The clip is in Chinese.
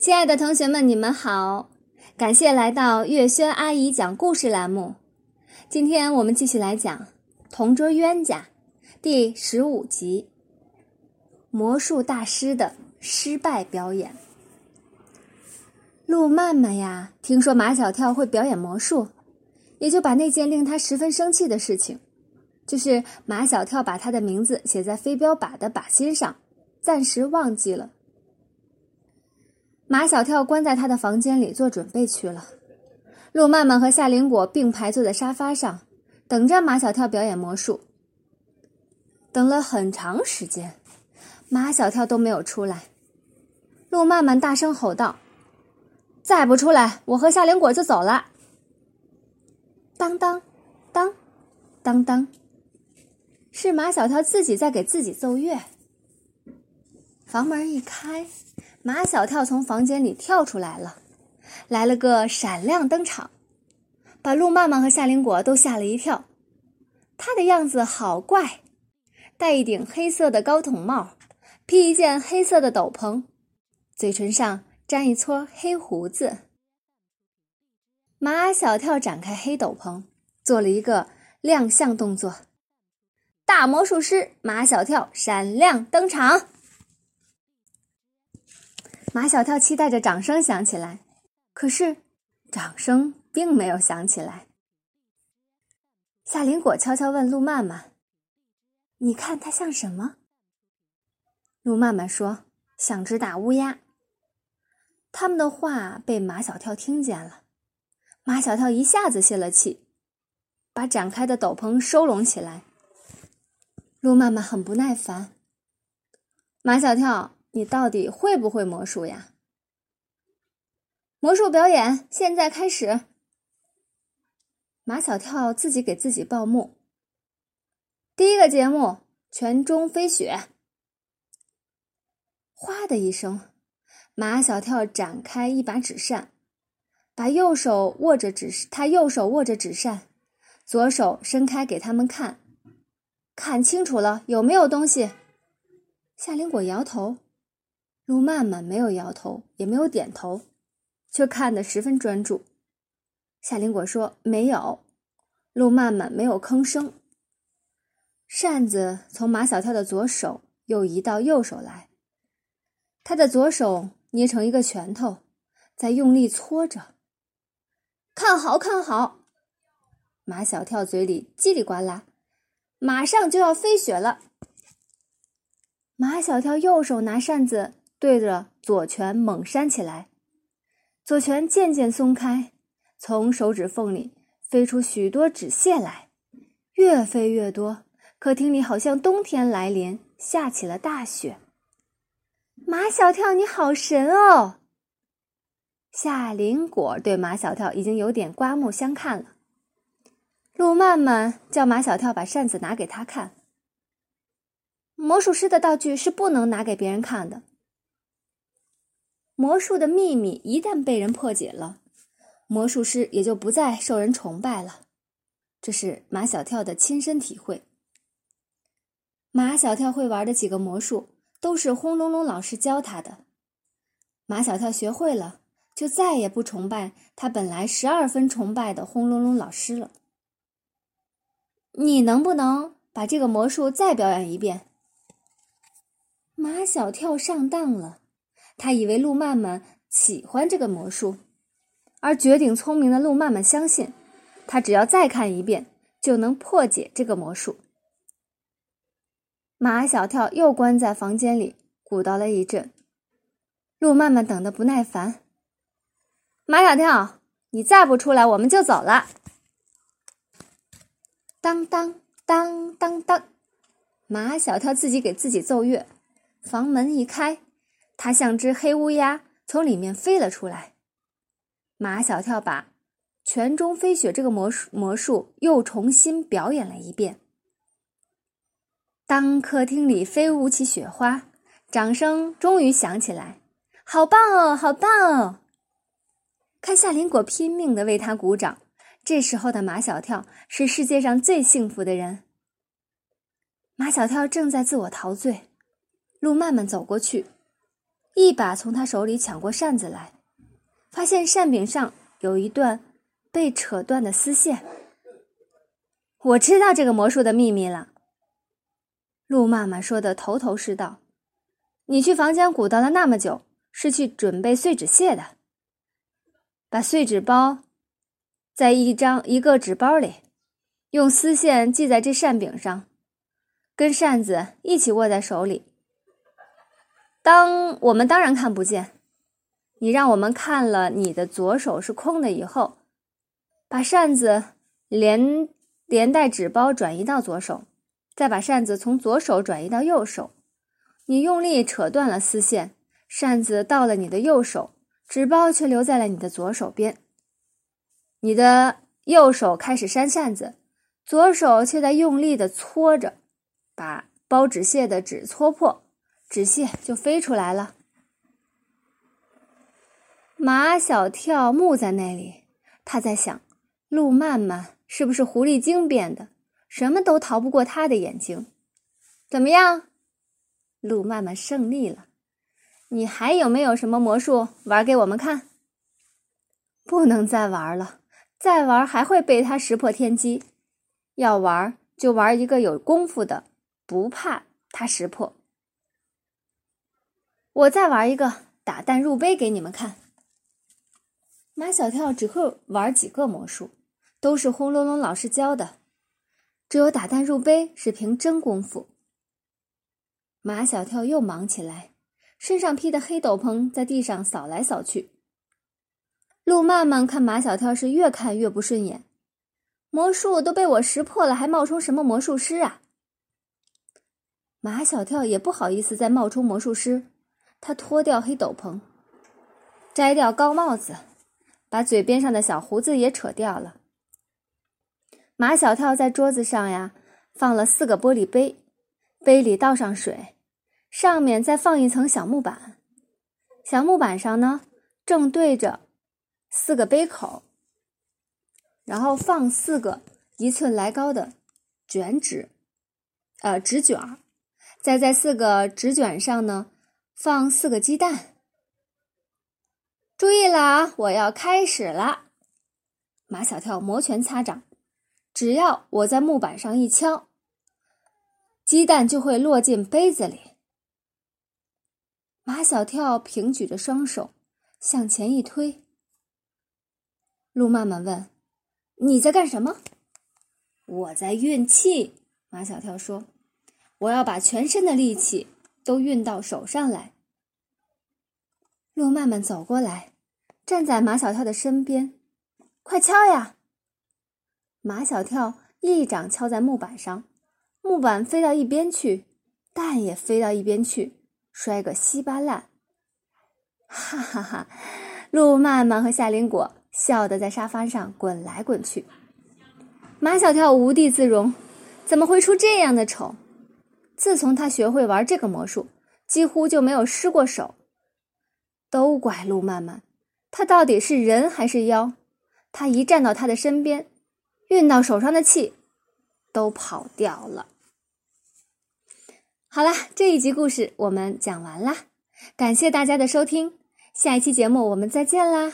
亲爱的同学们，你们好！感谢来到月轩阿姨讲故事栏目。今天我们继续来讲《同桌冤家》第十五集——魔术大师的失败表演。路曼曼呀，听说马小跳会表演魔术，也就把那件令他十分生气的事情，就是马小跳把他的名字写在飞镖靶的靶心上，暂时忘记了。马小跳关在他的房间里做准备去了。陆曼曼和夏林果并排坐在沙发上，等着马小跳表演魔术。等了很长时间，马小跳都没有出来。陆曼曼大声吼道：“再不出来，我和夏林果就走了！”当当，当，当当，是马小跳自己在给自己奏乐。房门一开。马小跳从房间里跳出来了，来了个闪亮登场，把陆曼曼和夏林果都吓了一跳。他的样子好怪，戴一顶黑色的高筒帽，披一件黑色的斗篷，嘴唇上粘一撮黑胡子。马小跳展开黑斗篷，做了一个亮相动作，大魔术师马小跳闪亮登场。马小跳期待着掌声响起来，可是掌声并没有响起来。夏林果悄悄问陆曼曼：“你看他像什么？”陆曼曼说：“像只大乌鸦。”他们的话被马小跳听见了，马小跳一下子泄了气，把展开的斗篷收拢起来。陆曼曼很不耐烦，马小跳。你到底会不会魔术呀？魔术表演现在开始。马小跳自己给自己报幕。第一个节目：泉中飞雪。哗的一声，马小跳展开一把纸扇，把右手握着纸，他右手握着纸扇，左手伸开给他们看。看清楚了，有没有东西？夏林果摇头。陆曼曼没有摇头，也没有点头，却看得十分专注。夏林果说：“没有。”陆曼曼没有吭声。扇子从马小跳的左手又移到右手来，他的左手捏成一个拳头，在用力搓着。看好，看好！马小跳嘴里叽里呱啦，马上就要飞雪了。马小跳右手拿扇子。对着左拳猛扇起来，左拳渐渐松开，从手指缝里飞出许多纸屑来，越飞越多。客厅里好像冬天来临，下起了大雪。马小跳，你好神哦！夏林果对马小跳已经有点刮目相看了。陆曼曼叫马小跳把扇子拿给他看。魔术师的道具是不能拿给别人看的。魔术的秘密一旦被人破解了，魔术师也就不再受人崇拜了。这是马小跳的亲身体会。马小跳会玩的几个魔术都是轰隆隆老师教他的。马小跳学会了，就再也不崇拜他本来十二分崇拜的轰隆隆老师了。你能不能把这个魔术再表演一遍？马小跳上当了。他以为陆曼曼喜欢这个魔术，而绝顶聪明的陆曼曼相信，他只要再看一遍就能破解这个魔术。马小跳又关在房间里鼓捣了一阵，陆曼曼等得不耐烦。马小跳，你再不出来，我们就走了。当当当当当，马小跳自己给自己奏乐，房门一开。他像只黑乌鸦从里面飞了出来。马小跳把“泉中飞雪”这个魔术魔术又重新表演了一遍。当客厅里飞舞起雪花，掌声终于响起来。好棒哦，好棒哦！看夏林果拼命的为他鼓掌。这时候的马小跳是世界上最幸福的人。马小跳正在自我陶醉，路曼曼走过去。一把从他手里抢过扇子来，发现扇柄上有一段被扯断的丝线。我知道这个魔术的秘密了。陆妈妈说的头头是道：“你去房间鼓捣了那么久，是去准备碎纸屑的。把碎纸包在一张一个纸包里，用丝线系在这扇柄上，跟扇子一起握在手里。当我们当然看不见，你让我们看了你的左手是空的以后，把扇子连。”连带纸包转移到左手，再把扇子从左手转移到右手。你用力扯断了丝线，扇子到了你的右手，纸包却留在了你的左手边。你的右手开始扇扇子，左手却在用力的搓着，把包纸屑的纸搓破，纸屑就飞出来了。马小跳木在那里，他在想：路漫漫。是不是狐狸精变的？什么都逃不过他的眼睛。怎么样，路漫漫胜利了？你还有没有什么魔术玩给我们看？不能再玩了，再玩还会被他识破天机。要玩就玩一个有功夫的，不怕他识破。我再玩一个打蛋入杯给你们看。马小跳只会玩几个魔术。都是轰隆隆老师教的，只有打蛋入杯是凭真功夫。马小跳又忙起来，身上披的黑斗篷在地上扫来扫去。陆曼曼看马小跳是越看越不顺眼，魔术都被我识破了，还冒充什么魔术师啊？马小跳也不好意思再冒充魔术师，他脱掉黑斗篷，摘掉高帽子，把嘴边上的小胡子也扯掉了。马小跳在桌子上呀放了四个玻璃杯，杯里倒上水，上面再放一层小木板，小木板上呢正对着四个杯口，然后放四个一寸来高的卷纸，呃纸卷儿，再在四个纸卷上呢放四个鸡蛋。注意了啊，我要开始了！马小跳摩拳擦掌。只要我在木板上一敲，鸡蛋就会落进杯子里。马小跳平举着双手向前一推。路曼曼问：“你在干什么？”“我在运气。”马小跳说：“我要把全身的力气都运到手上来。”陆曼曼走过来，站在马小跳的身边：“快敲呀！”马小跳一掌敲在木板上，木板飞到一边去，蛋也飞到一边去，摔个稀巴烂。哈哈哈！陆曼曼和夏林果笑得在沙发上滚来滚去。马小跳无地自容，怎么会出这样的丑？自从他学会玩这个魔术，几乎就没有失过手。都怪路曼曼，他到底是人还是妖？他一站到他的身边。运到手上的气都跑掉了。好了，这一集故事我们讲完啦，感谢大家的收听，下一期节目我们再见啦。